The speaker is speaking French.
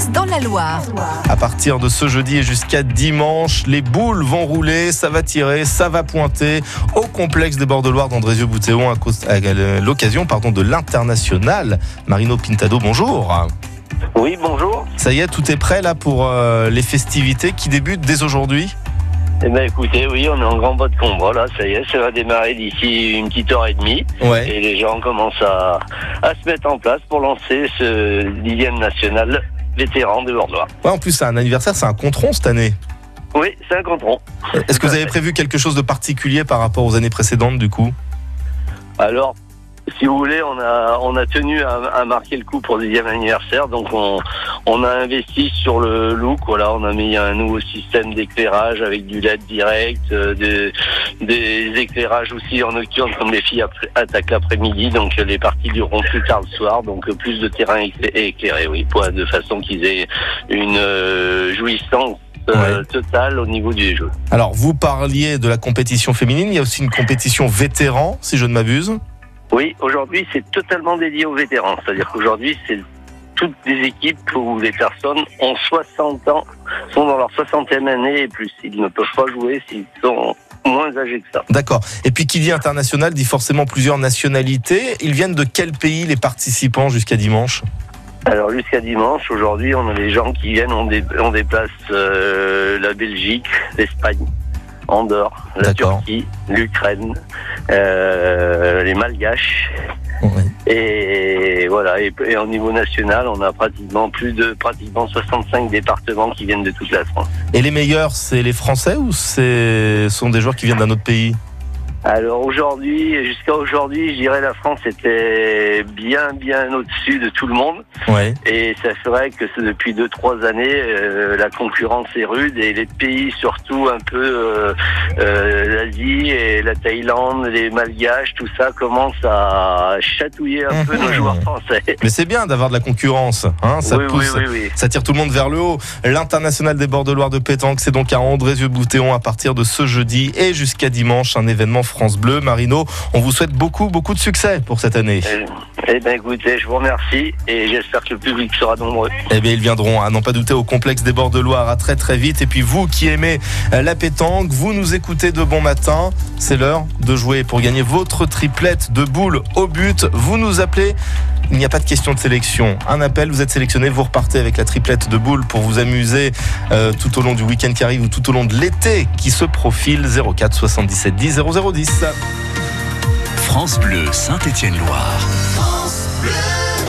passe dans la Loire. À partir de ce jeudi et jusqu'à dimanche, les boules vont rouler, ça va tirer, ça va pointer au complexe des bords de Loire d'Andrézieux-Boutéon à l'occasion pardon, de l'international. Marino Pintado, bonjour. Oui, bonjour. Ça y est, tout est prêt là pour euh, les festivités qui débutent dès aujourd'hui? Eh ben écoutez, oui, on est en grand bas de combat là, ça y est, ça va démarrer d'ici une petite heure et demie. Ouais. Et les gens commencent à, à se mettre en place pour lancer ce dixième national vétéran de Bordeaux. Ouais, en plus, c'est un anniversaire, c'est un contron cette année. Oui, c'est un contron. Est-ce que vous avez prévu quelque chose de particulier par rapport aux années précédentes du coup? Alors, si vous voulez, on a, on a tenu à, à marquer le coup pour le dixième anniversaire, donc on, on a investi sur le look. Voilà, on a mis un nouveau système d'éclairage avec du LED direct, euh, des, des éclairages aussi en nocturne comme les filles attaquent l'après-midi, donc les parties dureront plus tard le soir, donc plus de terrain écla- éclairé, oui, pour, de façon qu'ils aient une euh, jouissance euh, Ouais. totale au niveau du jeu. Alors, vous parliez de la compétition féminine, il y a aussi une compétition vétéran, si je ne m'abuse. Oui, aujourd'hui, c'est totalement dédié aux vétérans. C'est-à-dire qu'aujourd'hui, c'est toutes des équipes où les personnes ont 60 ans, sont dans leur 60e année et plus. Ils ne peuvent pas jouer s'ils sont moins âgés que ça. D'accord. Et puis qui dit international dit forcément plusieurs nationalités. Ils viennent de quel pays les participants jusqu'à dimanche? Alors jusqu'à dimanche, aujourd'hui, on a des gens qui viennent, on, dé- on déplace euh, la Belgique, l'Espagne, Andorre, la. Turquie, l'Ukraine, euh, les Malgaches. Et voilà, et, et au niveau national, on a pratiquement plus de pratiquement 65 départements qui viennent de toute la France. Et les meilleurs, c'est les Français ou ce sont des joueurs qui viennent d'un autre pays? Alors aujourd'hui, jusqu'à aujourd'hui, je dirais la France était bien bien au-dessus de tout le monde. Ouais. Et ça ferait que depuis deux trois années, euh, la concurrence est rude et les pays, surtout un peu euh, euh, l'Asie et la Thaïlande, les Malgaches, tout ça commence à chatouiller un peu Mhm. nos joueurs français. Mais c'est bien d'avoir de la concurrence. Hein ça oui, pousse. oui, oui. Ça tire tout le monde vers le haut. L'international des bords de Loire de pétanque, c'est donc à Andrézieux-Boutéon à partir de ce jeudi et jusqu'à dimanche, un événement France Bleu. Marino, on vous souhaite beaucoup, beaucoup de succès pour cette année. Euh, Eh bien écoutez, je vous remercie et j'espère que le public sera nombreux. Eh bien, ils viendront, à n'en pas douter, au complexe des bords de Loire à très très vite. Et puis vous qui aimez euh, la pétanque, vous nous écoutez de bon matin. C'est l'heure de jouer pour gagner votre triplette de boules au but. Vous nous appelez. Il n'y a pas de question de sélection. Un appel, vous êtes sélectionné, vous repartez avec la triplette de boules pour vous amuser euh, tout au long du week-end qui arrive ou tout au long de l'été qui se profile. 04 77 10 0010. France Bleu Saint-Étienne-Loire. France Bleu.